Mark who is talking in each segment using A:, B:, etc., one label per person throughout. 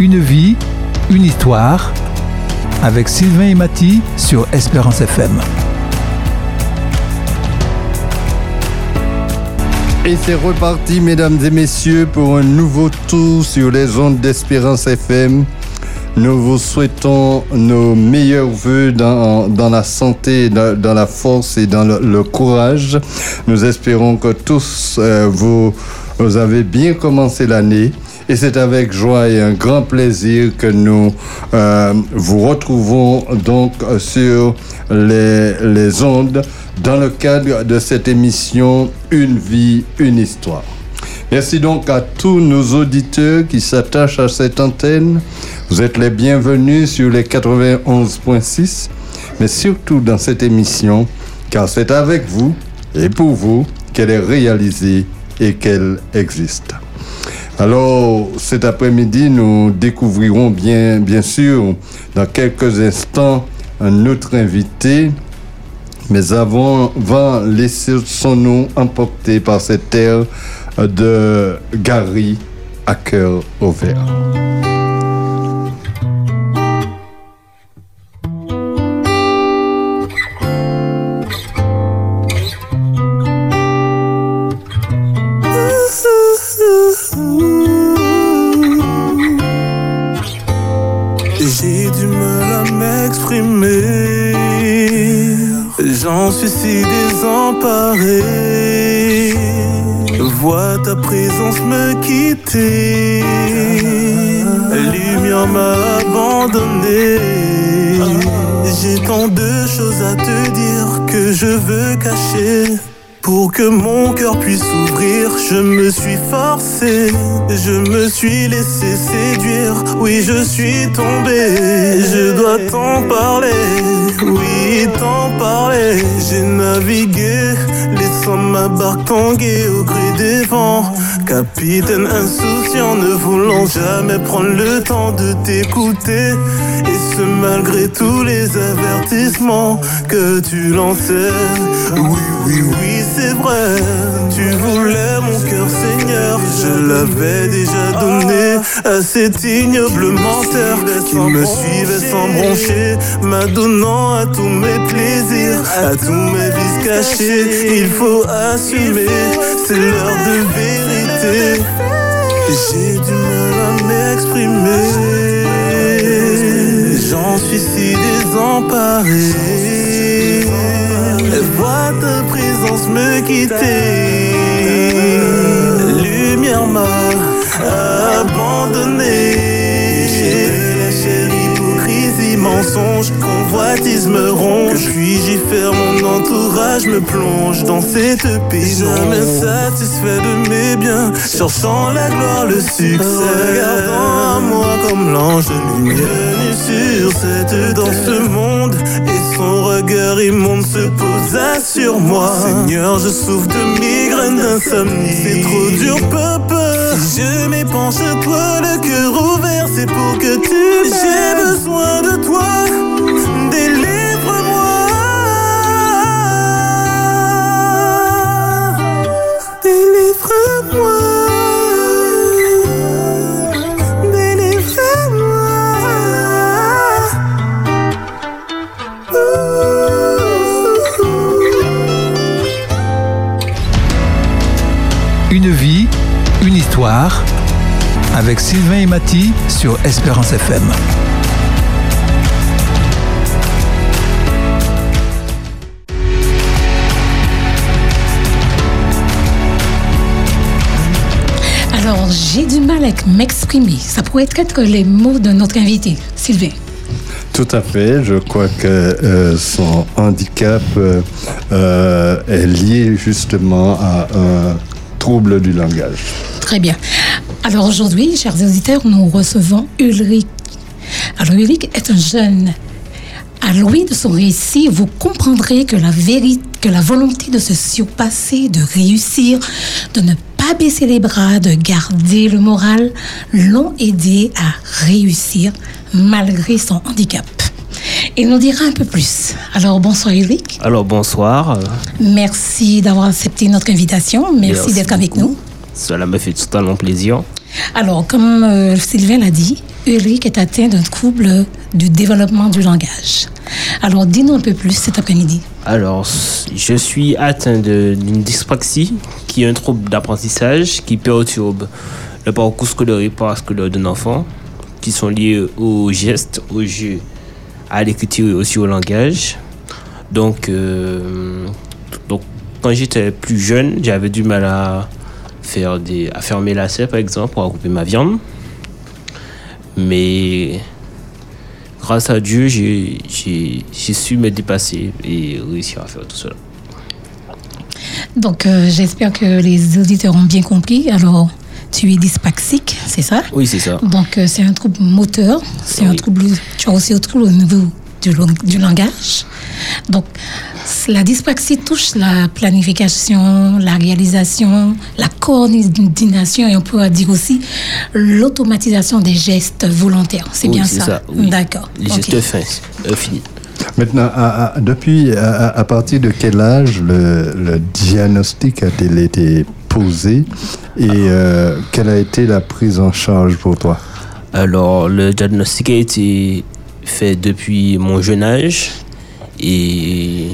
A: Une vie, une histoire, avec Sylvain et Mathy sur Espérance FM.
B: Et c'est reparti, mesdames et messieurs, pour un nouveau tour sur les ondes d'Espérance FM. Nous vous souhaitons nos meilleurs voeux dans, la santé, dans, la force et dans le, courage. Nous espérons que tous euh, vous avez bien commencé l'année. Et c'est avec joie et un grand plaisir que nous euh, vous retrouvons donc sur les, les ondes dans le cadre de cette émission Une vie, une histoire. Merci donc à tous nos auditeurs qui s'attachent à cette antenne. Vous êtes les bienvenus sur les 91.6, mais surtout dans cette émission, car c'est avec vous et pour vous qu'elle est réalisée et qu'elle existe. Alors, cet après-midi, nous découvrirons bien, sûr, dans quelques instants, un autre invité, mais avant, va laisser son nom emporté par cette terre de Gary à cœur ouvert.
C: Présence me quitter. Lumière m'a abandonné. J'ai tant de choses à te dire que je veux cacher. Pour que mon cœur puisse s'ouvrir, je me suis forcé, je me suis laissé séduire. Oui, je suis tombé, je dois t'en parler. Oui, t'en parler. J'ai navigué, laissant ma barque tanguer au gré des vents. Capitaine insouciant, ne voulant jamais prendre le temps de t'écouter. Et ce malgré tous les avertissements que tu lançais. Oui, oui, oui, c'est vrai. Tu voulais mon cœur, Seigneur. Je l'avais déjà donné à cet ignoble menteur qui me suivait sans broncher, m'adonnant à tous mes plaisirs, à tous mes vices cachés. Il faut assumer, c'est l'heure de vérité. J'ai du mal à m'exprimer. J'en suis si désemparé. Vois ta présence me quitter. Hypocrisie, mensonge, convoitise me ronge. Puis j'y faire? Mon entourage me plonge dans cette paix. Jamais satisfait de mes biens, cherchant la gloire, le succès. Regardant à moi comme l'ange de lumière sur cette dans ce monde. Son regard immonde se posa sur moi. Seigneur, je souffre de migraine, d'insomnie. C'est trop dur, papa. Si je m'épanche toi, le cœur ouvert, c'est pour que tu J'ai besoin de toi.
A: Avec Sylvain et Mathy sur Espérance FM.
D: Alors, j'ai du mal à m'exprimer. Ça pourrait être les mots de notre invité, Sylvain.
B: Tout à fait. Je crois que euh, son handicap euh, euh, est lié justement à un trouble du langage.
D: Très bien. Alors aujourd'hui, chers auditeurs, nous recevons Ulrich. Alors Ulrich est un jeune. À l'ouïe de son récit, vous comprendrez que la vérité, que la volonté de se surpasser, de réussir, de ne pas baisser les bras, de garder le moral, l'ont aidé à réussir malgré son handicap. Il nous dira un peu plus. Alors, bonsoir Eric.
E: Alors, bonsoir.
D: Merci d'avoir accepté notre invitation. Merci,
E: Merci
D: d'être avec nous.
E: Cela me fait totalement plaisir.
D: Alors, comme euh, Sylvain l'a dit, Ulrich est atteint d'un trouble du développement du langage. Alors, dis-nous un peu plus cet après-midi.
E: Alors, je suis atteint d'une dyspraxie, qui est un trouble d'apprentissage qui perturbe le parcours scolaire et parascolaire d'un enfant, qui sont liés aux gestes, aux jeux, à l'écriture et aussi au langage. Donc, euh, donc quand j'étais plus jeune, j'avais du mal à faire des, à fermer la serre, par exemple, pour couper ma viande. Mais grâce à Dieu, j'ai su me dépasser et réussir à faire tout cela.
D: Donc, euh, j'espère que les auditeurs ont bien compris. Alors, tu es dyspraxique, c'est ça?
E: Oui, c'est ça.
D: Donc, euh, c'est un trouble moteur, c'est un trouble, tu as aussi un trouble au niveau du, du langage. Donc, la dyspraxie touche la planification, la réalisation, la coordination et on pourrait dire aussi l'automatisation des gestes volontaires. C'est bien ça,
E: ça
D: D'accord.
E: Les gestes fins, euh, finis.
B: Maintenant, depuis, à, partir de quel âge le, diagnostic a-t-il été posé et euh, quelle a été la prise en charge pour toi?
E: Alors, le diagnostic a été fait depuis mon jeune âge et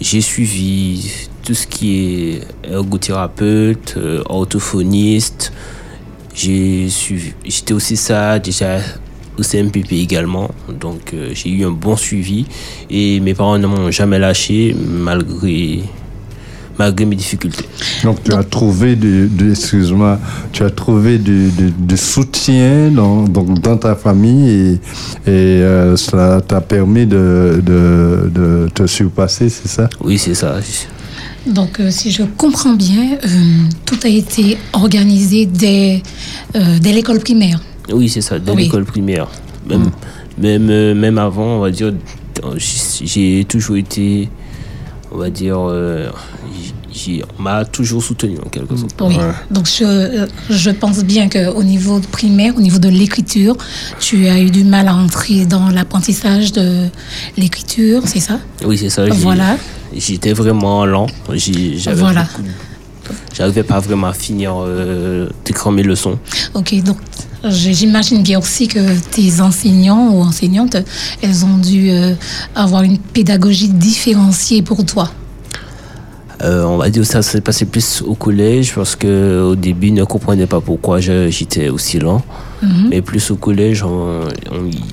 E: j'ai suivi tout ce qui est ergothérapeute, euh, orthophoniste. J'ai suivi, j'étais aussi ça déjà au CMPP également. Donc euh, j'ai eu un bon suivi et mes parents ne m'ont jamais lâché malgré malgré mes difficultés.
B: Donc tu as trouvé du, excuse-moi, tu as trouvé du, soutien dans, dans ta famille et, et euh, cela t'a permis de, de, te surpasser, c'est ça?
E: Oui, c'est ça.
D: Donc, euh, si je comprends bien, euh, tout a été organisé dès, dès l'école primaire.
E: Oui, c'est ça, dès l'école primaire. Même, même, même avant, on va dire, j'ai toujours été, on va dire, on m'a toujours soutenu en quelque sorte.
D: Oui, donc je, je pense bien qu'au niveau primaire, au niveau de l'écriture, tu as eu du mal à entrer dans l'apprentissage de l'écriture, c'est ça?
E: Oui, c'est ça.
D: Voilà.
E: J'étais vraiment lent. J'avais voilà. J'arrivais pas vraiment à finir euh, d'écrire mes leçons.
D: Ok, donc J'imagine bien aussi que tes enseignants ou enseignantes, elles ont dû euh, avoir une pédagogie différenciée pour toi.
E: Euh, on va dire que ça s'est passé plus au collège parce que au début, ils ne comprenaient pas pourquoi j'étais aussi lent. Mhm. Mais plus au collège,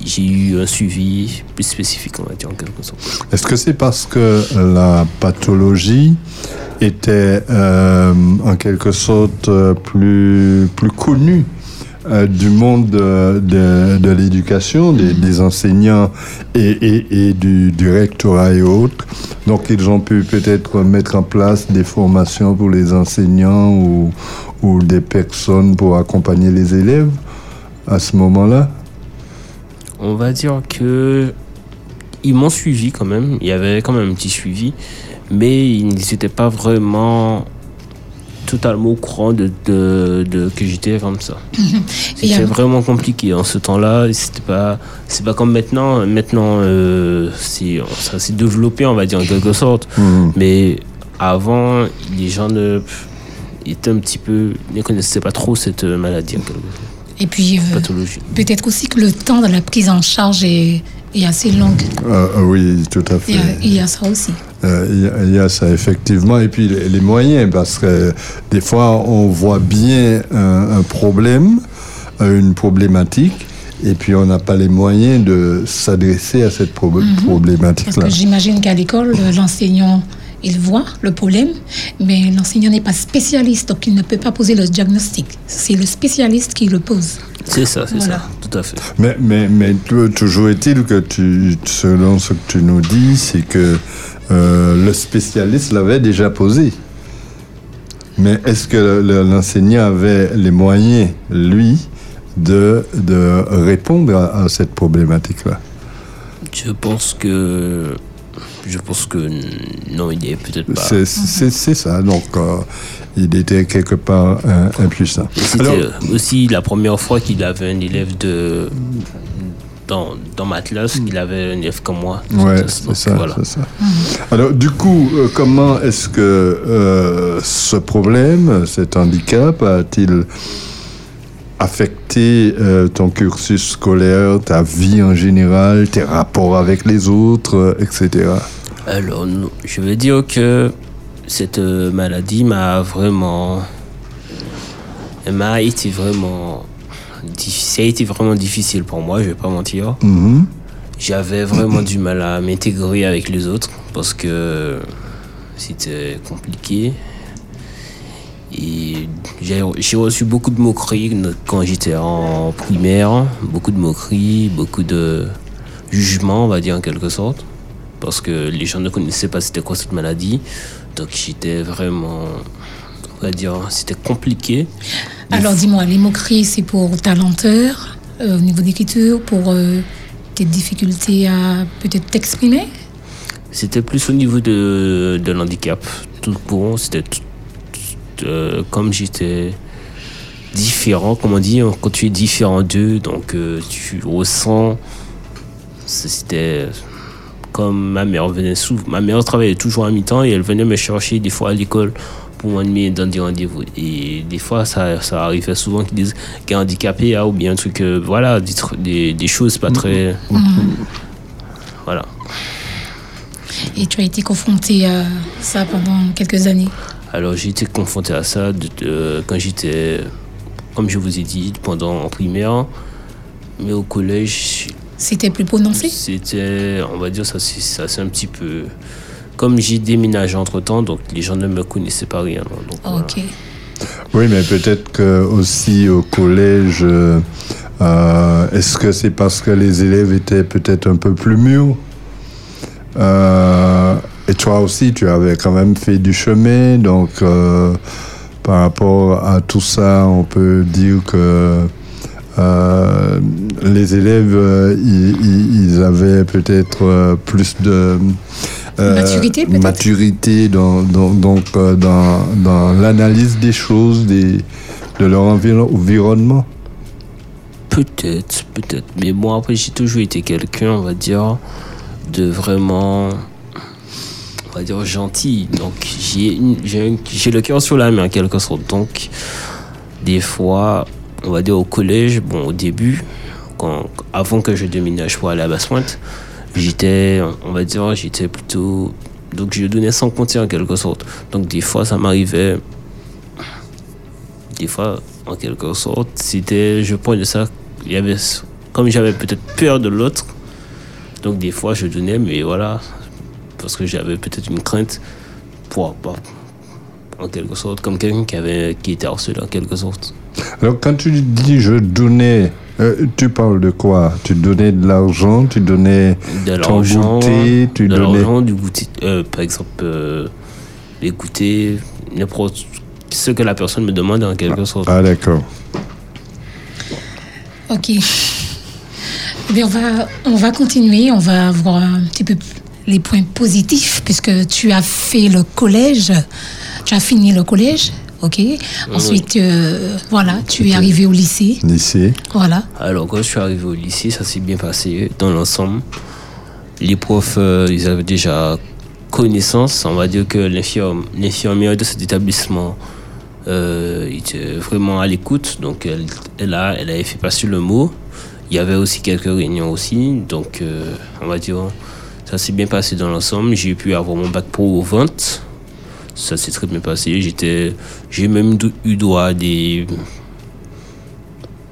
E: j'ai eu un suivi plus spécifique, on va dire en quelque sorte.
B: Est-ce que c'est parce que la pathologie était euh, en quelque sorte euh, plus, plus connue euh, du monde de, de, l'éducation, des, enseignants et, du, rectorat et autres. Donc ils ont pu peut-être mettre en place des formations pour les enseignants ou, ou des personnes pour accompagner les élèves à ce moment-là.
E: On va dire que ils m'ont suivi quand même. Il y avait quand même un petit suivi, mais ils n'étaient pas vraiment totalement au courant de, de, que j'étais comme ça. C'était vraiment compliqué en ce temps-là. C'était pas, c'est pas comme maintenant. Maintenant, euh, ça s'est développé, on va dire en quelque sorte. Mhm. Mais avant, les gens ne, étaient un petit peu, ne connaissaient pas trop cette maladie en quelque sorte.
D: Et puis, euh, peut-être aussi que le temps de la prise en charge est, est assez long.
B: Ah, ah oui, tout à fait.
D: il y a ça aussi.
B: Euh, il y, a ça effectivement, et puis les, moyens, parce que des fois on voit bien un, problème, euh, une problématique, et puis on n'a pas les moyens de s'adresser à cette mhm. problématique-là.
D: J'imagine qu'à l'école, l'enseignant il voit le problème, mais l'enseignant n'est pas spécialiste, donc il ne peut pas poser le diagnostic. C'est le spécialiste qui le pose.
E: C'est ça, c'est ça, tout à fait.
B: Mais, mais, mais toujours est-il que tu, selon ce que tu nous dis, c'est que euh, le spécialiste l'avait déjà posé. Mais est-ce que l'enseignant avait les moyens, lui, de, de répondre à, cette problématique-là?
E: Je pense que je pense que non, il est peut-être pas.
B: C'est ça, donc euh, il était quelque part impuissant.
E: C'était aussi la première fois qu'il avait un élève de dans, dans ma classe qu'il avait un élève comme moi.
B: Ouais, c'est ça, ça, Alors, du coup, euh, comment est-ce que euh, ce problème, cet handicap, a-t-il affecté euh, ton cursus scolaire, ta vie en général, tes rapports avec les autres, euh, etc.
E: Alors, je veux dire que cette euh, maladie m'a vraiment. Elle m'a été vraiment. Ça a été vraiment difficile pour moi, je vais pas mentir.
B: Mhm.
E: J'avais vraiment du mal à m'intégrer avec les autres parce que c'était compliqué. Et j'ai reçu beaucoup de moqueries quand j'étais en primaire, beaucoup de moqueries, beaucoup de jugements, on va dire en quelque sorte, parce que les gens ne connaissaient pas c'était quoi cette maladie. Donc j'étais vraiment, on va dire, c'était compliqué.
D: Alors dis-moi, les moqueries, c'est pour ta lenteur euh, au niveau d'écriture, pour euh, tes difficultés à peut-être t'exprimer?
E: C'était plus au niveau de, de l'handicap. Tout courant, c'était tout, euh, comme j'étais différent, comme on dit, hein, quand tu es différent d'eux, donc euh, tu ressens. C'était comme ma mère venait souvent. Ma mère travaillait toujours à mi-temps et elle venait me chercher des fois à l'école pour m'amener dans des rendez-vous. Et des fois, ça, ça arrivait souvent qu'ils disent qu'elle est handicapée ah, ou bien un truc, euh, voilà, des, tr- des, des choses pas très. Voilà.
D: Et tu as été confronté à ça pendant quelques années?
E: Alors j'ai été confronté à ça de- de- quand j'étais, comme je vous ai dit, pendant en primaire. Mais au collège,
D: C'était plus prononcé?
E: c'était, on va dire, ça c'est ça, c'est un petit peu... Comme j'ai déménagé entre-temps, donc les gens ne me connaissaient pas rien. Donc, voilà.
D: Ok.
B: Oui, mais peut-être que aussi au collège, euh, euh, est-ce que c'est parce que les élèves étaient peut-être un peu plus mûrs? Euh, Et toi aussi, tu avais quand même fait du chemin, donc euh, par rapport à tout ça, on peut dire que euh, les élèves, euh, ils, avaient peut-être euh, plus de euh,
D: Maturité, peut-être?
B: maturité dans, dans- donc, euh, dans, dans l'analyse des choses, des, de leur environ- environnement.
E: Peut-être, peut-être. Mais moi, après, j'ai toujours été quelqu'un, on va dire, de vraiment, on va dire, gentil. Donc, j'ai le cœur sur la main, en quelque sorte. Donc, des fois, on va dire au collège, bon, au début, quand, avant que je déménage pour aller à Basse-Pointe, j'étais, on va dire, j'étais plutôt. Donc, je donnais sans compter, en quelque sorte. Donc, des fois, ça m'arrivait des fois, en quelque sorte, c'était, je prenais ça, il y avait, comme j'avais peut-être peur de l'autre, donc des fois je donnais, mais voilà, parce que j'avais peut-être une crainte pour, pour- en quelque sorte, comme quelqu'un qui avait, qui était harcelé en quelque sorte.
B: Alors, quand tu dis je donnais, euh, tu parles de quoi? Tu donnais de l'argent, tu donnais
E: De
B: ton
E: l'argent,
B: goûter, tu
E: de
B: donnais.
E: l'argent, du goûter, euh, par exemple, euh, les goûters, n'importe ce que la personne me demande en quelque sorte.
B: Ah, d'accord.
D: Ok. Eh bien, on va, on va continuer. On va voir un petit peu les points positifs, puisque tu as fait le collège. Tu as fini le collège. Ok. Ensuite, euh, voilà, tu es arrivé au lycée.
B: Lycée.
D: Voilà.
E: Alors, quand je suis arrivé au lycée, ça s'est bien passé dans l'ensemble. Les profs, euh, ils avaient déjà connaissance. On va dire que l'infirmière de cet établissement euh, était vraiment à l'écoute. Donc, elle, elle, a, elle avait fait passer le mot. Il y avait aussi quelques réunions aussi. Donc, euh, on va dire, ça s'est bien passé dans l'ensemble. J'ai pu avoir mon bac pro aux ventes. Ça s'est très bien passé. J'étais, j'ai même eu droit à des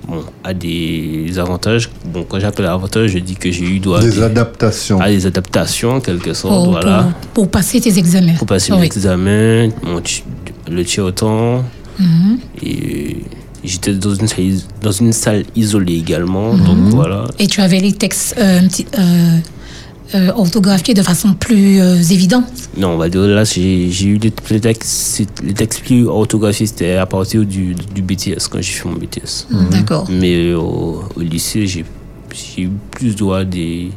E: bon, a des avantages. Bon, quand j'appelle avantage, je dis que j'ai eu droit à
B: Des adaptations.
E: à des adaptations, en quelque sorte,
D: Pour,
E: voilà.
D: pour, pour passer tes examens.
E: Pour passer
D: Oui.
E: l'examen, mon ti- le tir au temps.
D: Mhm.
E: Et j'étais dans une, salle, is- dans une salle isolée également.
D: Mhm.
E: Donc voilà.
D: Et tu avais les textes euh, euh, euh, orthographiés de façon plus euh, évidente.
E: Non, on va dire là, j'ai eu les, les textes, les textes plus orthographiés, c'était à partir du, du BTS, quand j'ai fait mon BTS.
D: D'accord.
E: Mais au, au lycée, j'ai eu plus droit des.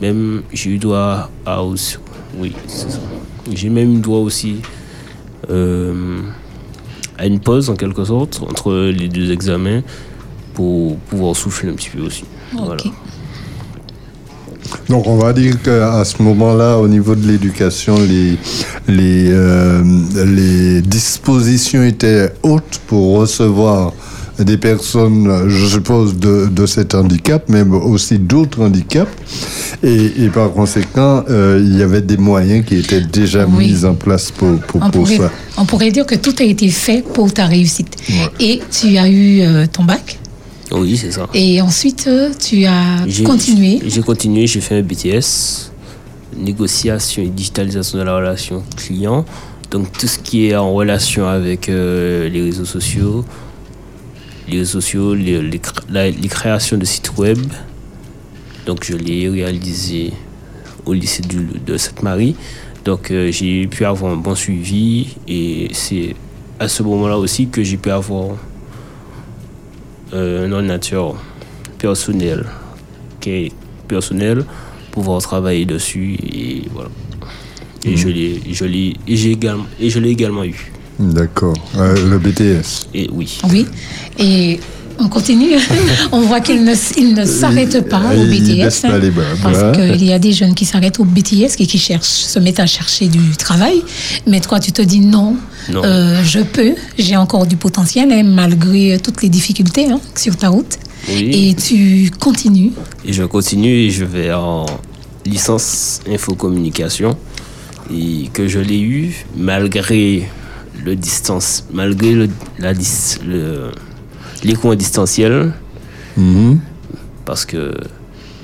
E: Même, j'ai eu droit à aussi. Oui, c'est ça. J'ai même eu droit aussi euh, à une pause, en quelque sorte, entre les deux examens, pour pouvoir souffler un petit peu aussi. Voilà.
B: Donc on va dire qu'à ce moment-là, au niveau de l'éducation, les, les, euh, les dispositions étaient hautes pour recevoir des personnes, je suppose, de, de cet handicap, mais aussi d'autres handicaps. Et, et par conséquent, euh, il y avait des moyens qui étaient déjà
D: Oui.
B: mis en place pour, pour,
D: On
B: pour
D: pourrait,
B: ça.
D: on pourrait dire que tout a été fait pour ta réussite.
B: Ouais.
D: Et tu as eu euh, ton bac?
E: Oui, c'est ça.
D: Et ensuite, euh, tu as continué.
E: J'ai continué, j'ai fait un BTS, négociation et digitalisation de la relation client. Donc tout ce qui est en relation avec euh, les réseaux sociaux, les réseaux sociaux, les, les cr- la- les créations de sites web. Donc je l'ai réalisé au lycée du- de Sainte-Marie. Donc euh, j'ai pu avoir un bon suivi et c'est à ce moment-là aussi que j'ai pu avoir euh, un ordinateur personnel qui est personnel, pouvoir travailler dessus et voilà. Et je l'ai, je l'ai, et j'ai également, et je l'ai également eu.
B: D'accord. Euh, le BTS.
E: Et oui.
D: Oui. Et on continue. on voit qu'il ne, il ne s'arrête pas au BTS.
B: baisse pas les bras.
D: Parce
B: Voilà.
D: qu'il y a des jeunes qui s'arrêtent au BTS et qui cherchent, se mettent à chercher du travail. Mais toi, tu te dis non,
E: Non.
D: Euh, je peux, j'ai encore du potentiel, hein, malgré toutes les difficultés hein, sur ta route.
E: Oui.
D: Et tu continues.
E: Et je continue et je vais en licence infocommunication et que je l'ai eu malgré le distance, malgré le, la dis- le, les cours distanciels
B: Mhm.
E: parce que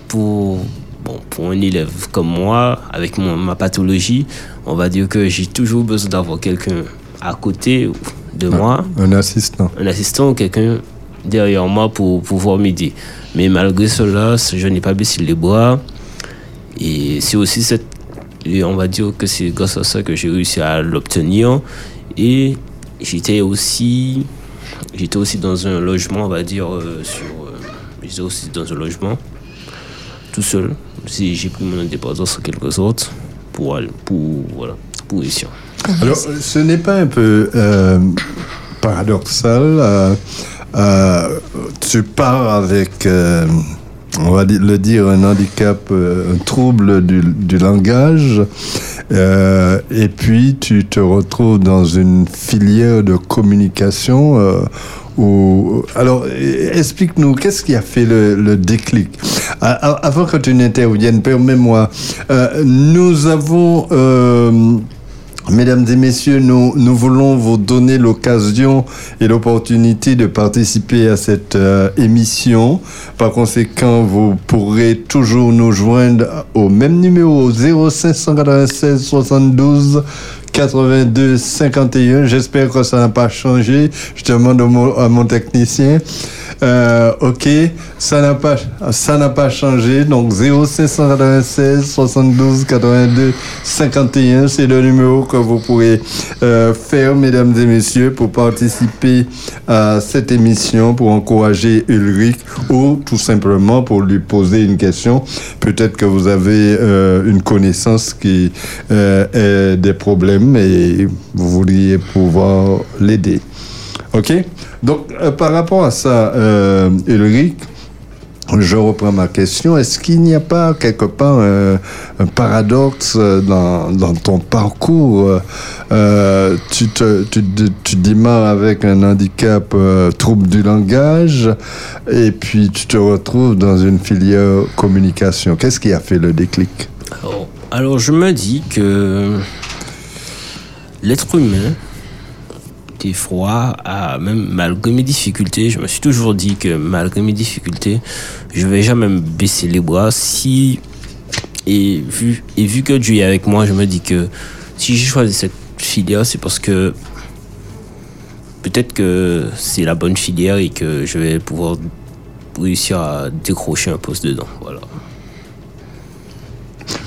E: pour, bon, pour un élève comme moi, avec mon- ma pathologie, on va dire que j'ai toujours besoin d'avoir quelqu'un à côté de moi,
B: Un assistant.
E: un assistant ou quelqu'un derrière moi pour pouvoir m'aider. Mais malgré cela, je n'ai pas baissé les bras. Et c'est aussi cette. Et on va dire que c'est grâce à ça que j'ai réussi à l'obtenir. Et j'étais aussi. J'étais aussi dans un logement, on va dire, euh, sur. euh, j'étais aussi dans un logement, tout seul. Si j'ai pris mon indépendance en quelque sorte, pour, aller- pour, voilà, pour réussir.
B: Alors, ce n'est pas un peu euh, paradoxal euh, euh, Tu pars avec, on va le dire, un handicap, un trouble du, langage, et puis tu te retrouves dans une filière de communication. où- alors, explique-nous, qu'est-ce qui a fait le, déclic? Avant que tu n'interviennes, permets-moi, nous avons... Mesdames et messieurs, nous, nous voulons vous donner l'occasion et l'opportunité de participer à cette euh, émission. Par conséquent, vous pourrez toujours nous joindre au même numéro 0596 72 82 51. J'espère que ça n'a pas changé. Je demande à mon technicien. Euh, ok, ça n'a pas, ça n'a pas changé. Donc 0596 72 82 51, c'est le numéro que vous pourrez euh, faire, mesdames et messieurs, pour participer à cette émission, pour encourager Ulrich ou tout simplement pour lui poser une question. Peut-être que vous avez euh, une connaissance qui euh, est des problèmes et vous voudriez pouvoir l'aider. Ok? Donc, euh, par rapport à ça, euh, Ulrich, je reprends ma question. Est-ce qu'il n'y a pas quelque part euh, un paradoxe dans, ton parcours tu, te, tu, tu démarres avec un handicap trouble du langage et puis tu te retrouves dans une filière communication. Qu'est-ce qui a fait le déclic?
E: Alors, alors, je me dis que l'être humain, des fois, a, même malgré mes difficultés, je me suis toujours dit que malgré mes difficultés, je vais jamais me baisser les bras. Si et vu et vu que Dieu est avec moi, je me dis que si j'ai choisi cette filière, c'est parce que peut-être que c'est la bonne filière et que je vais pouvoir réussir à décrocher un poste dedans. Voilà.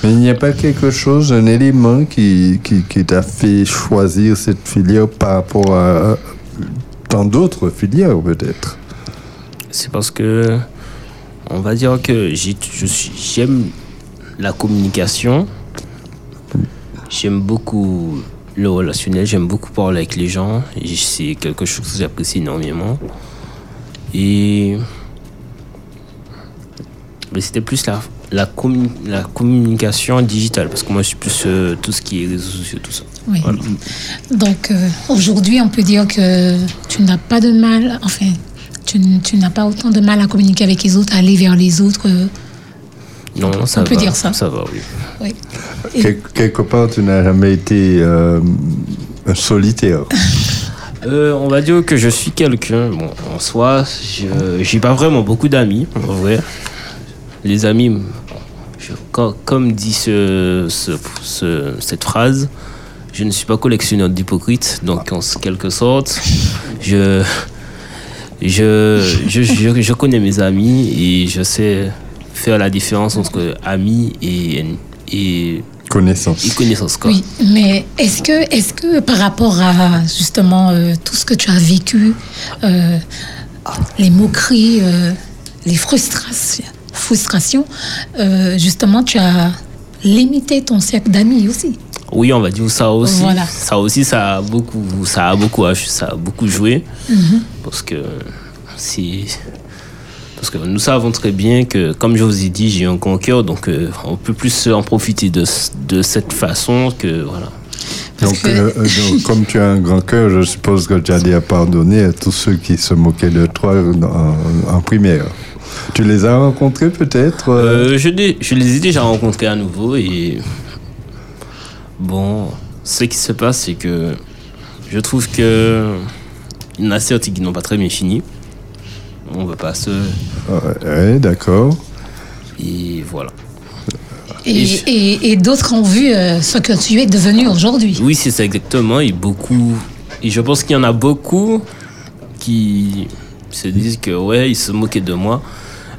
B: Mais il n'y a pas quelque chose, un élément qui, qui, t'a fait choisir cette filière par rapport à tant d'autres filières peut-être?
E: C'est parce que on va dire que j'aime la communication, j'aime beaucoup le relationnel, j'aime beaucoup parler avec les gens, c'est quelque chose que j'apprécie énormément. Et mais c'était plus la, la, la communication digitale, parce que moi je suis plus euh, tout ce qui est réseaux sociaux, tout ça.
D: Oui.
E: Voilà.
D: Donc euh, aujourd'hui, on peut dire que tu n'as pas de mal, enfin, tu, tu n'as pas autant de mal à communiquer avec les autres, à aller vers les autres. euh,
E: Non, ça
D: on peut
E: va.
D: dire ça.
E: Ça va, oui.
D: oui. Et-
B: Quel- quelque part, tu n'as jamais été euh, solitaire?
E: Euh, on va dire que je suis quelqu'un. Bon, en soi, je j'ai pas vraiment beaucoup d'amis, en vrai. Les amis, je- comme dit ce, ce- ce- cette phrase, je ne suis pas collectionneur d'hypocrites, donc en quelque sorte, je, je, je, je, je connais mes amis et je sais faire la différence entre amis et, et,
B: Connaissance.
E: et connaissances. Quoi.
D: Oui, mais est-ce que, est que par rapport à justement euh, tout ce que tu as vécu, euh, les moqueries, euh, les frustrations, frustrations euh, justement, tu as limité ton cercle d'amis aussi
E: Oui, on va dire ça aussi.
D: Voilà.
E: Ça aussi, ça a beaucoup, ça a beaucoup, ça a beaucoup joué.
D: Mhm.
E: Parce que c'est. Parce que nous savons très bien que, comme je vous ai dit, j'ai un grand cœur, donc euh, on peut plus en profiter de, de cette façon que. Voilà.
D: Parce
B: Donc,
D: que-
B: euh, donc, comme tu as un grand cœur, je suppose que tu as déjà pardonné à tous ceux qui se moquaient de toi en, en primaire. Tu les as rencontrés peut-être euh,
E: Euh, je, les ai déjà rencontrés à nouveau et. Bon, ce qui se passe, c'est que je trouve que. Il y en a certains qui n'ont pas très bien fini. On veut pas se.
B: Ouais, d'accord.
E: Et voilà.
D: Et d'autres ont vu euh, ce que tu es devenu aujourd'hui.
E: Oui, c'est ça exactement. Et beaucoup. Et je pense qu'il y en a beaucoup qui se disent que ouais, ils se moquaient de moi.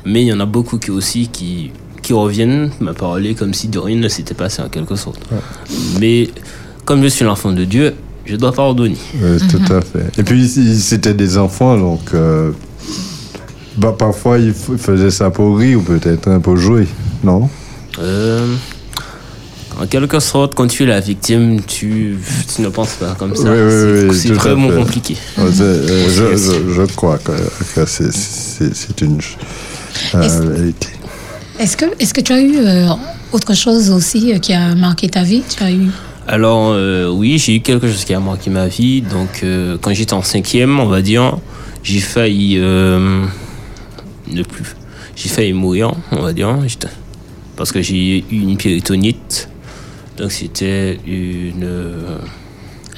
E: Mais il y en a beaucoup qui aussi qui, qui reviennent me parler comme si de rien ne s'était passé en quelque sorte. Mais comme je suis l'enfant de Dieu, je dois pardonner.
B: Ouais, Tout à fait. Et puis, c'était des enfants, donc euh, bah, parfois ils faisaient ça pour rire ou peut-être un peu jouer, non?
E: Euh, en quelque sorte, quand tu es la victime, tu, tu ne penses pas comme ça.
B: Oui, oui,
E: c'est
B: oui,
E: c'est vraiment compliqué.
B: Euh, je, je- je crois que, que c'est- c'est c'est une
D: Est-ce-
B: vérité.
D: Est-ce que, est que tu as eu euh, autre chose aussi euh, qui a marqué ta vie? Tu as eu
E: Alors, euh, oui, j'ai eu quelque chose qui a marqué ma vie. Donc, euh, quand j'étais en cinquième, on va dire, j'ai failli euh, ne plus. J'ai failli mourir, on va dire. Parce que j'ai eu une péritonite. Donc, c'était une. euh,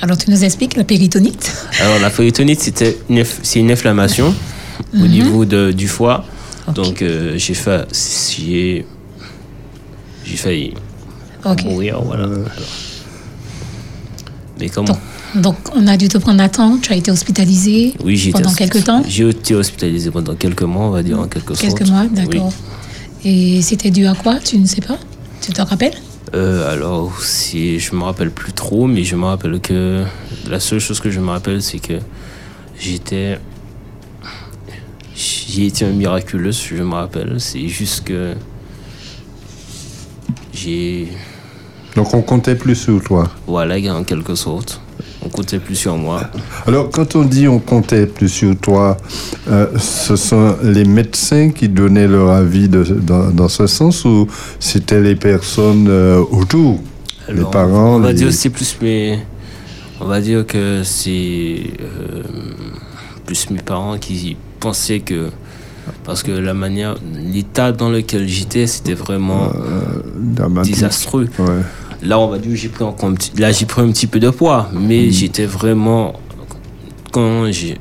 D: Alors tu nous expliques la péritonite?
E: Alors, la péritonite, c'était une, inf- c'est une inflammation au niveau de, du foie. Donc, euh, j'ai fait. J'ai. J'ai failli
D: Ok.
E: mourir, voilà. Mais comment
D: Donc, donc on a dû te prendre à temps, tu as été hospitalisé
E: Oui, j'ai été
D: pendant
E: hospi-
D: quelques temps
E: J'ai été hospitalisé pendant quelques mois, on va dire en quelque sorte.
D: Quelques mois, d'accord. Et c'était dû à quoi Tu ne sais pas? Tu te rappelles?
E: Euh, alors, si je me rappelle plus trop, mais je me rappelle que la seule chose que je me rappelle, c'est que j'étais. J'ai été un miraculeux, je me rappelle. C'est juste que j'ai.
B: Donc on comptait plus sur toi.
E: Voilà, en quelque sorte. On comptait plus sur moi.
B: Alors quand on dit on comptait plus sur toi, euh, ce sont les médecins qui donnaient leur avis de- dans, dans ce sens ou c'était les personnes euh, autour? Les parents,
E: On va
B: les-
E: dire c'est plus mes. On va dire que c'est euh, plus mes parents qui pensaient que. Parce que la manière. L'état dans lequel j'étais, c'était vraiment
B: dramatique.
E: désastreux.
B: Ouais.
E: Là, on va dire j'ai pris un petit, là, j'ai pris un petit peu de poids, mais j'étais vraiment. Quand j'ai.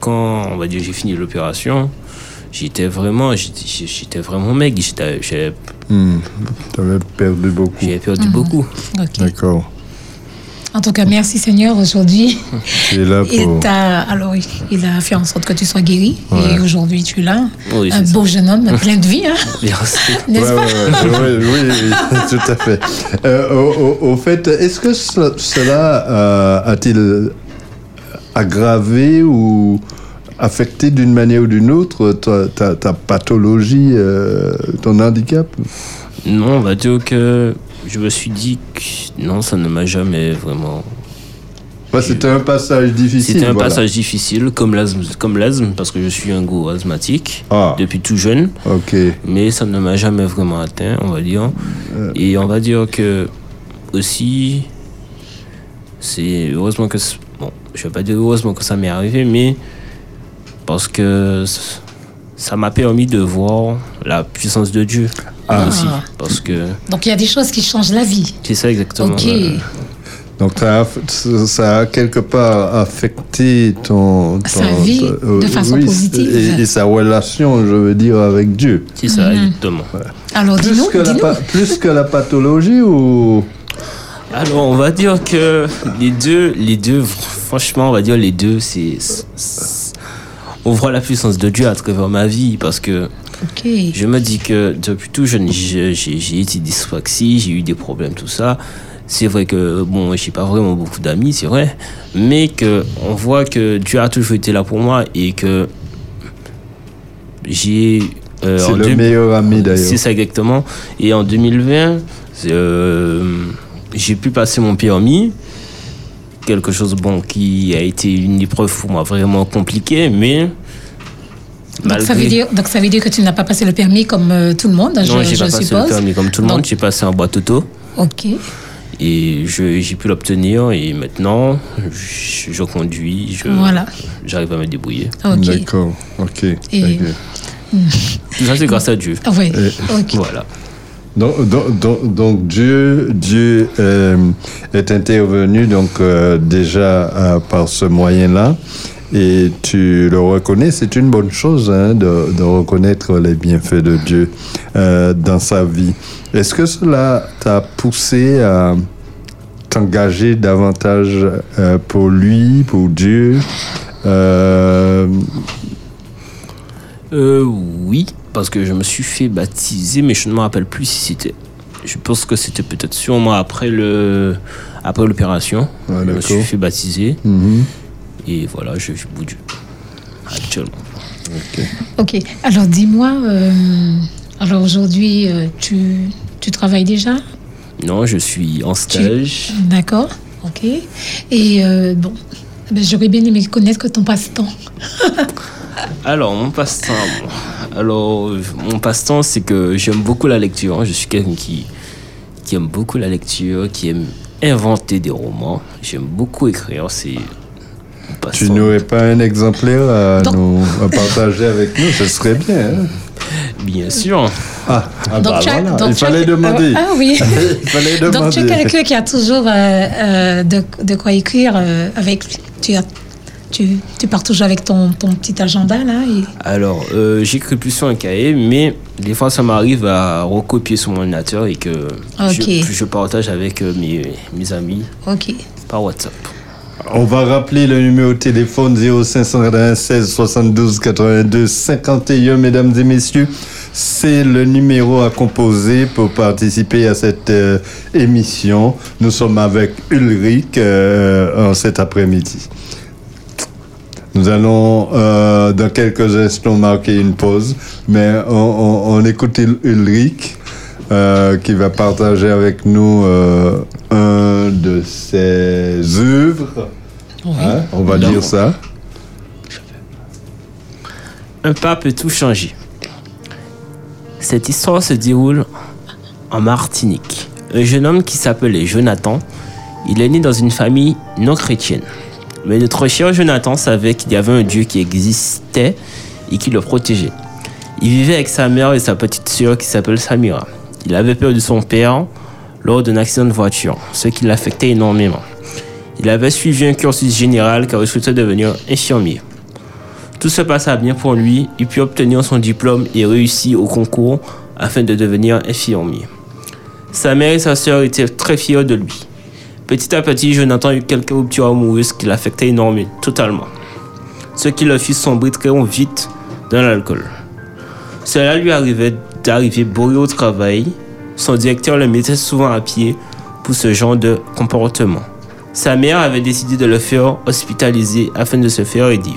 E: Quand, on va dire, j'ai fini l'opération, j'étais vraiment. J'étais j'étais vraiment maigre. J'étais- J'avais.
B: T'avais perdu beaucoup.
E: j'avais perdu beaucoup.
D: Ok.
B: D'accord.
D: En tout cas, merci Seigneur aujourd'hui.
B: Tu es là
D: Il
B: pour.
D: t'a, alors oui, il a fait en sorte que tu sois guéri
B: Ouais.
D: et aujourd'hui tu es là,
E: Oui,
D: un beau jeune homme plein de vie, hein,
E: Merci.
D: n'est-ce
B: Ouais,
D: pas?
B: ouais, ouais, ouais, oui, oui, tout à fait. Euh, au, au- au fait, est-ce que ce- cela euh, a-t-il aggravé ou affecté d'une manière ou d'une autre ta, ta- ta pathologie, euh, ton handicap?
E: Non, on va dire que je me suis dit que non, ça ne m'a jamais vraiment.
B: Bah, C'était un passage difficile.
E: C'était un
B: voilà.
E: passage difficile, comme l'asthme, comme l'asthme, parce que je suis un gros asthmatique
B: Ah,
E: depuis tout jeune,
B: ok.
E: mais ça ne m'a jamais vraiment atteint, on va dire. Et on va dire que aussi, c'est heureusement que. Bon, je vais pas dire heureusement que ça m'est arrivé, mais parce que ça m'a permis de voir la puissance de Dieu
B: Ah.
E: aussi. Parce que
D: Donc il y a des choses qui changent la vie.
E: c'est ça exactement.
D: Ok.
B: Donc ça a, ça a quelque part affecté ton, ton-
D: Sa vie
B: ton-
D: de façon positive.
B: Et, et sa relation, je veux dire, avec Dieu.
E: C'est ça, exactement.
D: Alors
B: Plus
D: dis-nous,
B: que, la, plus que la pathologie ou
E: Alors, on va dire que les deux, les deux, franchement, on va dire les deux, c'est. On voit la puissance de Dieu à travers ma vie parce que je me dis que depuis tout jeune, j'ai été dyspraxie, j'ai eu des problèmes, tout ça. C'est vrai que, bon, j'ai pas vraiment beaucoup d'amis, c'est vrai, mais que on voit que Dieu a toujours été là pour moi et que j'ai. euh,
B: c'est le
E: deux-
B: meilleur ami d'ailleurs
E: c'est ça exactement. Et en 2020, c'est, euh, j'ai pu passer mon permis. Quelque chose bon qui a été une épreuve pour moi vraiment compliquée, mais
D: Donc ça, veut dire, donc ça veut dire que tu n'as pas passé le permis comme euh, tout le monde,
E: non,
D: je,
E: j'ai
D: je
E: pas passé le permis comme tout le monde. J'ai passé en boîte auto
D: Ok.
E: et je- j'ai pu l'obtenir et maintenant je, je conduis, je,
D: Voilà.
E: j'arrive à me débrouiller.
D: Ok.
B: D'accord, ok.
D: Et-.
E: Tout ça c'est grâce à Dieu.
B: Et-
D: Ok.
E: Voilà.
B: Donc, Dieu, euh, est intervenu donc euh, déjà euh, par ce moyen-là. Et tu le reconnais, c'est une bonne chose hein, de, de reconnaître les bienfaits de Dieu dans sa vie. Est-ce que cela t'a poussé à t'engager davantage pour lui, pour Dieu?
E: Oui, parce que je me suis fait baptiser, mais je ne me rappelle plus si c'était. Je pense que c'était peut-être sûrement après le après l'opération.
B: Ouais,
E: je me suis fait baptiser
B: mhm.
E: et voilà, je vis pour Dieu actuellement.
D: Ok. Alors dis-moi, euh, alors aujourd'hui, euh, tu, tu travailles déjà?
E: Non, je suis en stage.
D: D'accord. Ok. Et euh, bon, ben, j'aurais bien aimé connaître que ton passe-temps.
E: Alors, mon passe-temps. bon. Alors, euh, mon passe-temps, c'est que j'aime beaucoup la lecture. hein. Je suis quelqu'un qui, qui aime beaucoup la lecture, qui aime inventer des romans. J'aime beaucoup écrire. C'est
B: Tu n'aurais pas un exemplaire à, nous, à partager avec nous? Ce serait bien. hein.
E: Bien sûr.
B: Ah, ah bah
D: tu as-
B: voilà,
D: donc
B: il
D: tu as-
B: fallait demander.
D: Ah oui.
B: il fallait demander.
D: Donc tu es quelqu'un qui a toujours euh, euh, de, de quoi écrire euh, avec. Tu, as, tu, tu pars toujours avec ton, ton petit agenda là. Et,
E: Alors, euh, j'écris plus sur un cahier, mais des fois, ça m'arrive à recopier sur mon ordinateur et que je, je partage avec euh, mes, mes amis
D: ok.
E: par WhatsApp.
B: On va rappeler le numéro de téléphone 0596 72 82 51, mesdames et messieurs. C'est le numéro à composer pour participer à cette euh, émission. Nous sommes avec Ulrich euh, cet après-midi. Nous allons euh, dans quelques instants marquer une pause, mais on, on- on écoute Ul- Ulrich euh, qui va partager avec nous euh, un de ses œuvres. Hein, on va dire ça.
E: Un pas peut tout changer. Cette histoire se déroule en Martinique. Un jeune homme qui s'appelait Jonathan, il est né dans une famille non chrétienne. Mais notre cher Jonathan savait qu'il y avait un Dieu qui existait et qui le protégeait. Il vivait avec sa mère et sa petite sœur qui s'appelle Samira. Il avait peur de son père lors d'un accident de voiture, ce qui l'affectait énormément. Il avait suivi un cursus général car il souhaitait devenir infirmier. Tout se passa bien pour lui, il put obtenir son diplôme et réussit au concours afin de devenir infirmier. Sa mère et sa sœur étaient très fiers de lui. Petit à petit, Jonathan eut quelques ruptures amoureuses qui l'affectaient énormément, totalement. Ce qui le fit sombrer très vite dans l'alcool. Cela lui arrivait d'arriver bourré au travail. Son directeur le mettait souvent à pied pour ce genre de comportement. Sa mère avait décidé de le faire hospitaliser afin de se faire aider.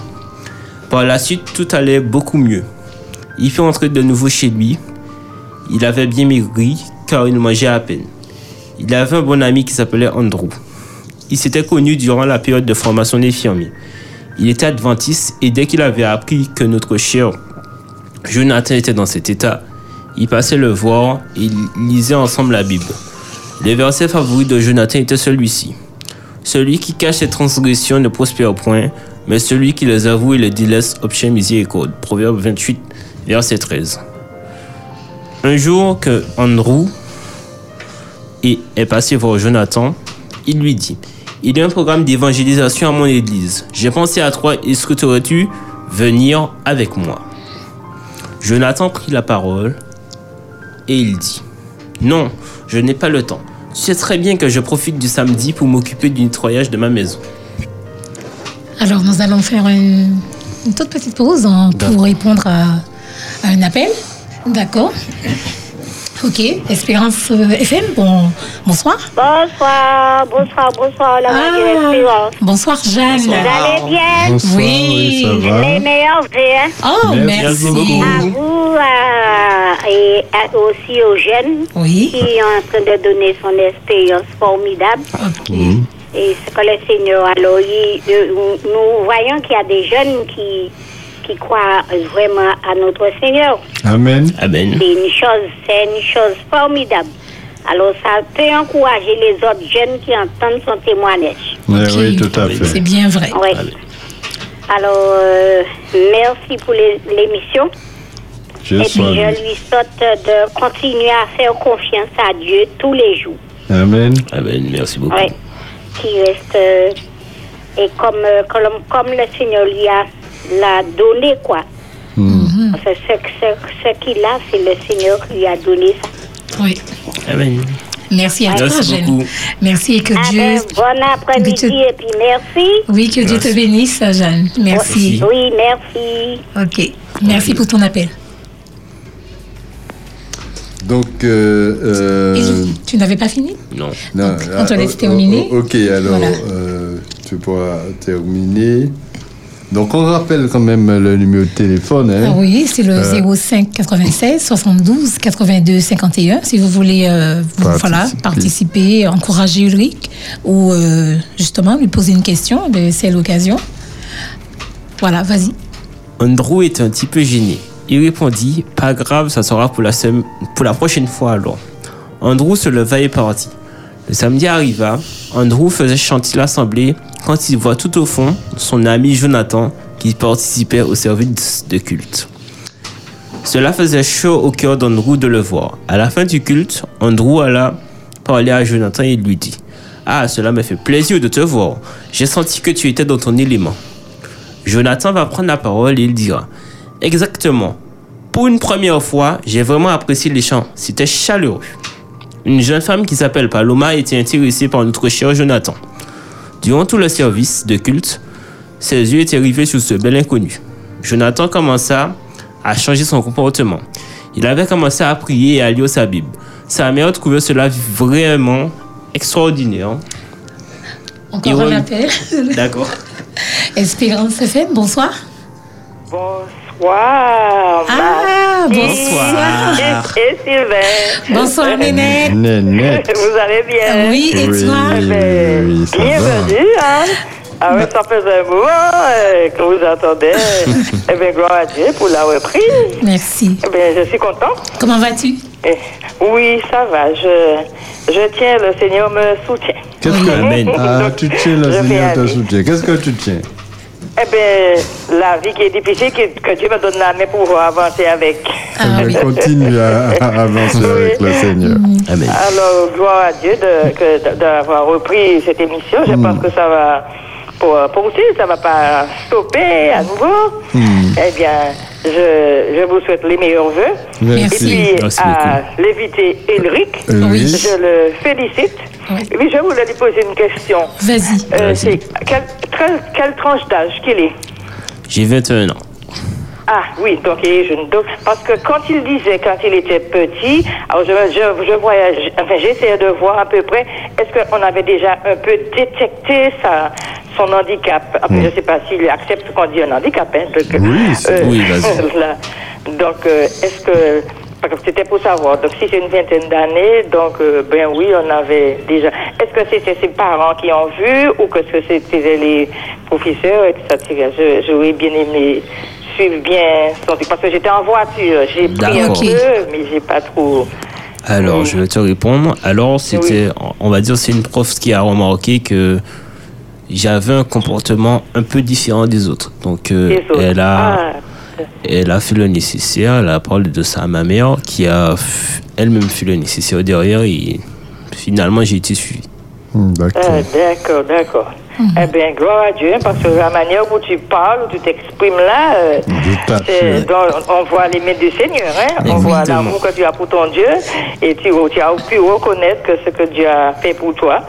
E: Par la suite, tout allait beaucoup mieux. Il fut entrer de nouveau chez lui. Il avait bien maigri car il mangeait à peine. Il avait un bon ami qui s'appelait Andrew. Ils s'étaient connus durant la période de formation d'infirmier. Il était adventiste et dès qu'il avait appris que notre cher Jonathan était dans cet état, il passait le voir et ils lisaient ensemble la Bible. Le verset favori de Jonathan était celui-ci. Celui qui cache ses transgressions ne prospère point, mais celui qui les avoue et les délaisse obtient miséricorde. Proverbe 28, verset 13. Un jour que Andrew est est passé voir Jonathan, il lui dit Il y a un programme d'évangélisation à mon église. J'ai pensé à toi, est-ce que tu aurais-tu venir avec moi Jonathan prit la parole et il dit Non, je n'ai pas le temps. Tu sais très bien que je profite du samedi pour m'occuper du nettoyage de ma maison.
D: Alors, nous allons faire une, une toute petite pause hein, pour répondre à, à un appel. D'accord. Ok, Espérance euh, FM, bon, bonsoir.
F: Bonsoir, bonsoir, bonsoir, la
D: Ah,
F: radio Espérance.
D: bonsoir Jeanne.
F: Vous allez bien
B: Bonsoir,
D: Oui.
B: oui, ça va.
F: Les meilleurs hein
D: Oh,
B: Merci
D: merci.
E: beaucoup.
F: À vous euh, et à- aussi aux jeunes
D: Oui.
F: qui sont en train de donner son expérience formidable.
D: Ok.
F: Et ce que le Seigneur, alors, il- euh, nous voyons qu'il y a des jeunes qui, qui croient vraiment à notre Seigneur.
B: Amen.
E: Amen.
F: C'est une chose, c'est une chose formidable. Alors, ça peut encourager les autres jeunes qui entendent son témoignage.
B: Oui,
D: Ok.
B: oui, tout à
D: C'est
B: fait.
D: bien vrai.
F: Oui. Alors, euh, merci pour les- l'émission.
B: Je
F: Et puis, je lui souhaite de continuer à faire confiance à Dieu tous les jours.
B: Amen.
E: Amen. Merci beaucoup.
F: Oui. Qui reste. euh, et comme, euh, comme, comme le Seigneur lui a l'a donné, quoi.
B: Hmm.
F: Que ce, ce, ce qu'il a, c'est le Seigneur qui lui a donné ça.
D: Oui.
E: Amen.
D: Merci à toi,
E: Merci
D: Jeanne. Merci et que
F: Ah
D: Dieu.
F: ben, bon après-midi
D: tu-
F: et puis merci.
D: Oui, que Dieu te bénisse, Jeanne. Merci.
F: Oui, merci.
D: Ok. Merci pour ton appel.
B: Donc, euh, euh,
D: Et tu n'avais pas fini?
E: Non.
B: non,
D: Donc, on te
B: ah,
D: laisse
B: oh,
D: terminer.
B: oh, ok, alors,
D: Voilà.
B: euh, tu pourras terminer. Donc, on rappelle quand même le numéro de téléphone. Hein?
D: Ah oui, c'est le
B: Euh.
D: 05 96 72 82 51. Si vous voulez euh, vous-
B: Participer.
D: voilà, participer, encourager Ulrich ou euh, justement lui poser une question, ben, c'est l'occasion. Voilà, vas-y.
E: Andrew était un petit peu gêné. Il répondit Pas grave, ça sera pour la, sem- pour la prochaine fois alors. Andrew se leva et partit. Le samedi arriva. Andrew faisait chanter l'assemblée quand il voit tout au fond son ami Jonathan qui participait au service de culte. Cela faisait chaud au cœur d'Andrew de le voir. À la fin du culte, Andrew alla parler à Jonathan et lui dit Ah, cela me fait plaisir de te voir. J'ai senti que tu étais dans ton élément. Jonathan va prendre la parole et il dira Exactement. Pour une première fois, j'ai vraiment apprécié les chants. C'était chaleureux. Une jeune femme qui s'appelle Paloma était intéressée par notre cher Jonathan. Durant tout le service de culte, ses yeux étaient rivés sur ce bel inconnu. Jonathan commença à changer son comportement. Il avait commencé à prier et à lire sa Bible. Sa mère trouvait cela vraiment extraordinaire.
D: Encore un appel.
E: D'accord.
D: Espérance FM, bonsoir.
F: Bonsoir.
D: Ah,
F: Marty.
E: bonsoir.
F: Et Sylvain.
D: Bonsoir, Nénette.
B: Nénette.
F: Vous allez bien?
D: Oui, et
B: Oui,
D: toi?
F: Ben,
B: oui, ça va.
F: Bienvenue, hein. Ah oui, ça faisait un moment euh, que vous attendez. eh bien, gloire à Dieu pour la reprise.
D: Merci.
F: Eh bien, je suis content.
D: Comment vas-tu?
F: Eh, oui, ça va. Je, je tiens, le Seigneur me soutient.
B: Qu'est-ce que... Ah, tu tiens, le
F: Je
B: Seigneur te soutient. Qu'est-ce que tu tiens?
F: Eh bien, la vie qui est difficile, que, que Dieu me donne la main pour avancer avec.
D: Ah oui.
B: Continue à, à avancer avec le Seigneur.
E: Amen.
F: Alors, gloire à Dieu de- que- de- d'avoir repris cette émission. Je pense que ça va pour, poursuivre, ça va pas stopper à nouveau. Eh bien, je, je vous souhaite les meilleurs vœux. Et
D: Merci.
F: puis,
E: Merci
F: à l'invité Ulrich,
B: Euh,
D: Oui.
F: je le félicite.
D: Oui.
F: Et puis, je voulais lui poser une question.
D: Vas-y.
F: Euh,
E: Vas-y.
F: c'est quelle, quelle- quelle tranche d'âge qu'il est?
E: J'ai 21 ans.
F: Ah oui, donc il est jeune. Donc, parce que quand il disait, quand il était petit, alors je, je, je voyais, enfin j'essayais de voir à peu près, est-ce qu'on avait déjà un peu détecté sa, son handicap? Après, Je ne sais pas s'il accepte qu'on dit un handicap. Hein, donc,
B: Oui, c'est-
E: oui, vas-y.
F: Donc, euh, est-ce que... parce que C'était pour savoir. Donc, si c'est une vingtaine d'années, donc, euh, ben oui, on avait déjà. Est-ce que c'était ses parents qui ont vu ou que c'était les professeurs, etc. Je- J'aurais bien aimé suivre bien son Parce que j'étais en voiture. J'ai pris un
E: D'accord.
F: peu, mais j'ai pas trop.
E: Alors,
F: Oui.
E: je vais te répondre. Alors, c'était, on va dire, c'est une prof qui a remarqué que j'avais un comportement un peu différent des autres. Donc, euh,
F: autres.
E: elle, a,
F: Ah,
E: elle a fait le nécessaire, elle a parlé de ça à ma mère, qui a elle-même fait le nécessaire derrière, et finalement, j'ai été suivi.
B: Hmm, D'accord.
F: ah, d'accord, d'accord. Eh bien, gloire à Dieu, parce que la manière où tu parles, où tu t'exprimes là, euh, c'est- donc, on voit les mains du Seigneur, hein? on voit l'amour que tu as pour ton Dieu, et tu, tu as pu reconnaître que ce que Dieu a fait pour toi.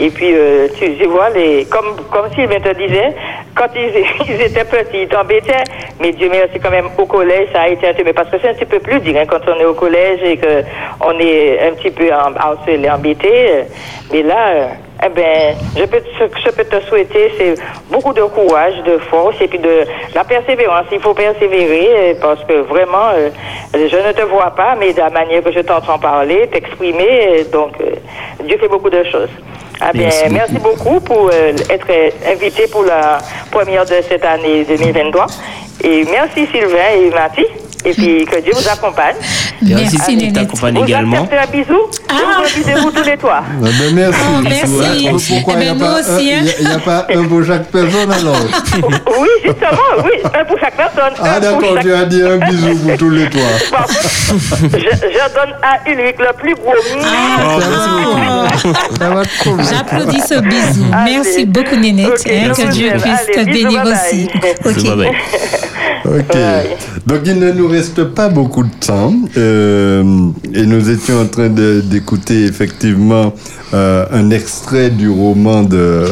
F: Et puis, euh, tu, tu vois, les, comme, comme Sylvain te disait, quand ils, ils étaient petits, ils t'embêtaient, mais Dieu merci quand même au collège, ça a été un peu, mais parce que c'est un petit peu plus dur hein, quand on est au collège et qu'on est un petit peu harcelé, embêté. Mais là, euh, eh ben, je peux, ce que je peux te souhaiter, c'est beaucoup de courage, de force et puis de la persévérance. Il faut persévérer euh, parce que vraiment, euh, je ne te vois pas, mais de la manière que je t'entends parler, t'exprimer, euh, donc euh, Dieu fait beaucoup de choses. Ah bien,
E: Merci
F: merci beaucoup pour euh, être invité pour la première de cette année 2023. Et merci Sylvain et Mathis. Et puis que Dieu vous accompagne.
E: Merci,
D: Merci,
E: qui
D: Nénette.
E: t'accompagne
F: Vous
E: également.
F: acceptez un bisou
D: Ah.
F: Vous vous tous les trois.
B: Ah ben, merci.
D: Oh, merci.
B: Pourquoi
D: Eh
B: il n'y a,
D: ben, hein.
B: a- il y a pas un pour chaque personne alors
F: Oui, justement, oui. Un pour chaque personne.
B: Ah d'accord,
F: chaque-
B: tu as dit un bisou pour tous les trois.
F: Bon, je, je donne à Ulrich le plus gros.
E: Oh, merci
B: va trop bien.
D: J'applaudis ce bisou.
F: Allez.
D: Merci beaucoup, Nénette. Hein, que
F: vous
D: Dieu
F: aime.
D: puisse te
F: Allez,
D: bénir aussi.
F: bye.
D: Ok.
E: Bye bye.
B: Ok. Donc il ne nous reste pas beaucoup de temps euh, et nous étions en train d'écouter effectivement euh, un extrait du roman de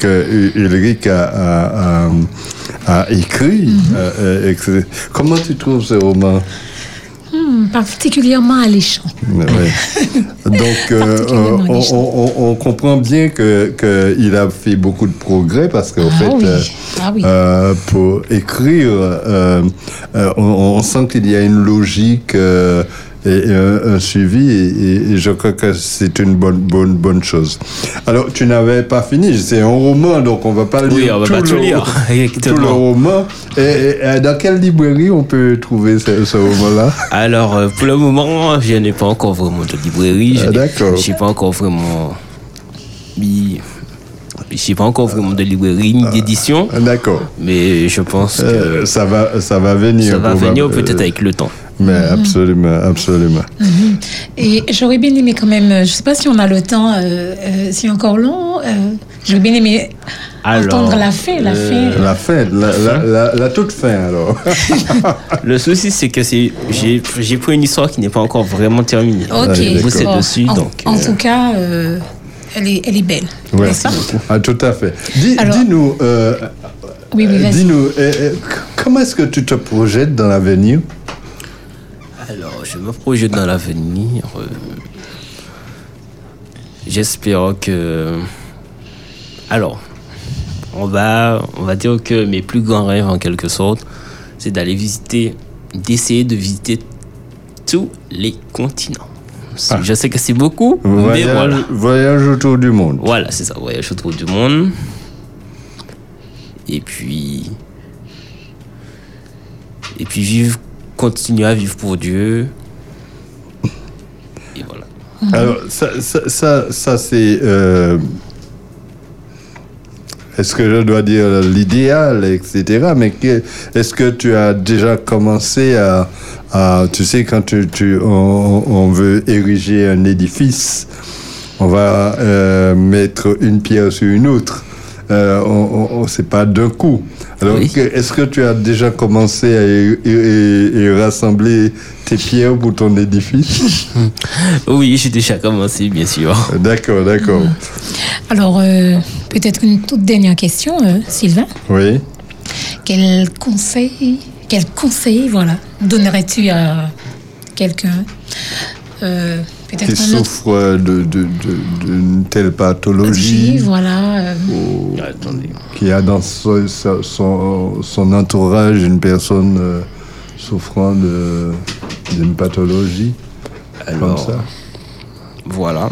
B: que Ulrich a, a- a- a écrit. euh, euh, ex- Comment tu trouves ce roman?
D: Hmm, particulièrement alléchant.
B: Donc, euh, on, comprend bien que qu'il a fait beaucoup de progrès parce qu'en
D: Ah
B: fait,
D: oui.
B: euh,
D: Ah oui.
B: euh, pour écrire, on, on sent qu'il y a une logique et, un, un suivi et, je crois que c'est une bonne, bonne, bonne chose. Alors, tu n'avais pas fini, c'est un roman, donc on va pas
E: Oui,
B: lire
E: on va
B: tout,
E: pas
B: le,
E: lire.
B: tout le roman. Et, dans quelle librairie on peut trouver ce, ce roman-là?
E: Alors, euh, pour le moment, je n'ai pas encore vraiment de librairie. Je
B: Ah, d'accord.
E: Je n'ai pas encore vraiment. Je n'ai pas encore vraiment de librairie ni d'édition,
B: Ah, D'accord.
E: mais je pense que
B: Euh, ça va, ça va venir.
E: ça va venir peut-être avec le temps.
B: Mais absolument, absolument.
D: Et j'aurais bien aimé quand même, je ne sais pas si on a le temps, euh, euh, si encore long, euh, j'aurais bien aimé
E: Alors,
D: entendre la fin, la
E: euh,
D: fin.
B: La fin, la, la, la, la toute fin alors.
E: Le souci, c'est que c'est, j'ai, j'ai pris une histoire qui n'est pas encore vraiment terminée.
D: Ok.
E: Bossé
D: Bon,
E: dessus,
D: en,
E: donc.
D: en
E: euh,
D: tout cas, euh, elle, est, elle est belle.
B: Ouais.
D: n'est-ce pas
B: Ah, tout à fait. Dis,
D: Alors-
B: euh,
D: Oui, oui,
B: euh, euh, c- comment est-ce que tu te projettes dans l'avenir?
E: Je me projette dans l'avenir. euh, J'espère que. Alors, on va, on va dire que mes plus grands rêves, en quelque sorte, c'est d'aller visiter, d'essayer de visiter tous les continents.
B: Ah.
E: Je sais que c'est beaucoup, mais voilà.
B: voyage autour du monde.
E: Voilà, c'est ça, voyage autour du monde. Et puis. Et puis vivre, continuer à vivre pour Dieu. Et voilà.
B: Alors, ça, ça, ça, ça, c'est. euh, est-ce que je dois dire l'idéal, etc. Mais que- est-ce que tu as déjà commencé à. à- tu sais, quand tu, tu- on, on veut ériger un édifice, on va euh, mettre une pierre sur une autre. Euh, on, c'est pas d'un coup. Alors,
E: Oui.
B: est-ce que tu as déjà commencé à rassembler tes pierres pour ton édifice?
E: Oui, j'ai déjà commencé, bien sûr.
B: D'accord, d'accord.
D: Alors, euh, peut-être une toute dernière question, euh, Sylvain.
B: Oui.
D: Quel conseil, quel conseil, voilà, donnerais-tu à quelqu'un? Euh,
B: Qui souffre de, de, de- d'une telle pathologie,
D: voilà. euh,
B: ou
E: Attendez.
B: qui a dans son, son, son entourage une personne euh, souffrant d'une pathologie comme ça.
E: voilà.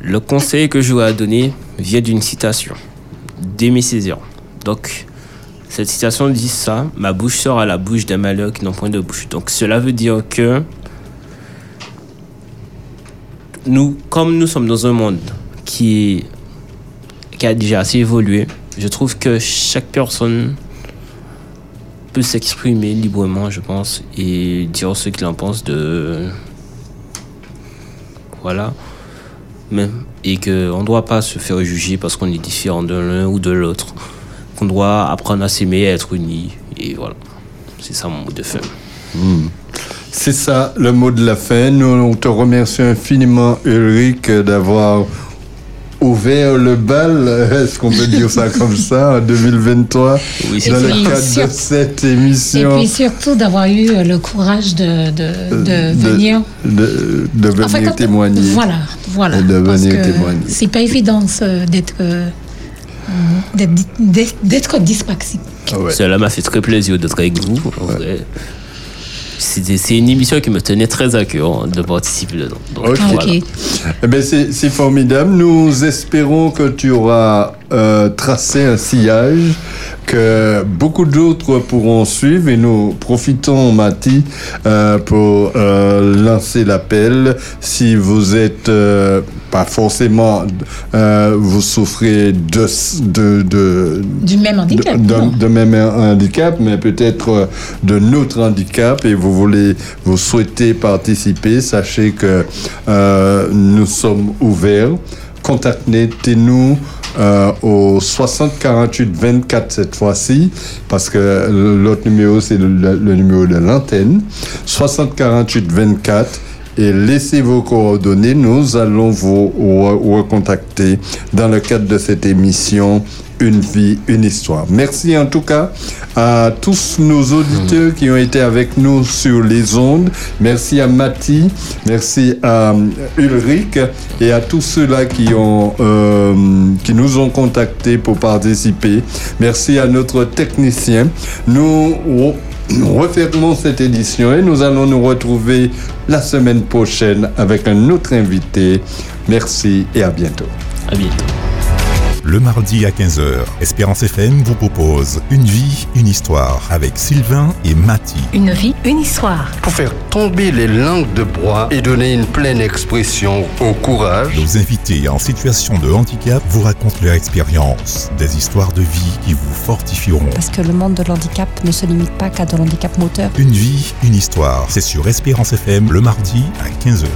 E: Le conseil que je vous ai donné vient d'une citation d'Aimé Césaire. Donc, cette citation dit ça Ma bouche sort à la bouche d'un malheur qui n'ont point de bouche. Donc, cela veut dire que nous, comme nous sommes dans un monde qui a déjà assez évolué. Je trouve que chaque personne peut s'exprimer librement, je pense, et dire ce qu'il en pense de. Voilà. Et qu'on ne doit pas se faire juger parce qu'on est différent de l'un ou de l'autre. Qu'on doit apprendre à s'aimer, à être unis. Et voilà. C'est ça mon mot de fin.
B: C'est ça le mot de la fin. Nous on te remercie infiniment, Ulrich, d'avoir ouvert le bal, est-ce qu'on peut dire ça comme ça, en 2023,
E: Oui, c'est
B: dans le cadre de cette
D: Et
B: émission.
D: puis surtout d'avoir eu euh, le courage de, de, de
B: Euh,
D: venir.
B: de, de venir
D: Enfin, quand-
B: témoigner.
D: Voilà, voilà.
B: Et de
D: Parce
B: venir
D: que
B: témoigner.
D: C'est pas évident d'être euh, d'être dyspraxique.
B: Ah ouais.
E: Cela m'a fait très plaisir d'être avec vous. en vrai. C'était- C'est une émission qui me tenait très à cœur hein, de participer dedans. Donc,
B: Ok.
E: Voilà.
B: Eh ben, c'est c'est formidable. Nous espérons que tu auras euh, tracé un sillage que beaucoup d'autres pourront suivre et nous profitons, Mati, euh, pour euh, lancer l'appel. Si vous êtes euh, pas forcément, euh, vous souffrez de, de, de,
D: Du même handicap.
B: de, de même handicap, mais peut-être de notre handicap et vous voulez, vous souhaitez participer, sachez que euh, nous sommes ouverts. Contactez-nous euh, au 60 48 24 cette fois-ci, parce que l'autre numéro, c'est le, le- numéro de l'antenne. 60 48 24 et laissez vos coordonnées. Nous allons vous re- recontacter dans le cadre de cette émission Une vie, une histoire. Merci en tout cas à tous nos auditeurs qui ont été avec nous sur les ondes. Merci à Mati, merci à euh, Ulrich et à tous ceux-là qui ont euh, qui nous ont contactés pour participer. Merci à notre technicien. Nous re- nous refermons cette édition et nous allons nous retrouver la semaine prochaine avec un autre invité. Merci et à bientôt.
E: À bientôt.
G: Le mardi à 15h, Espérance FM vous propose Une vie, une histoire avec Sylvain et Mati.
H: Une vie, une histoire.
B: Pour faire tomber les langues de bois et donner une pleine expression au courage,
G: Nos invités en situation de handicap vous racontent leur expérience, des histoires de vie qui vous fortifieront.
H: Parce que le monde de l'handicap ne se limite pas qu'à de l'handicap moteur.
G: Une vie, une histoire, c'est sur Espérance FM le mardi à 15h.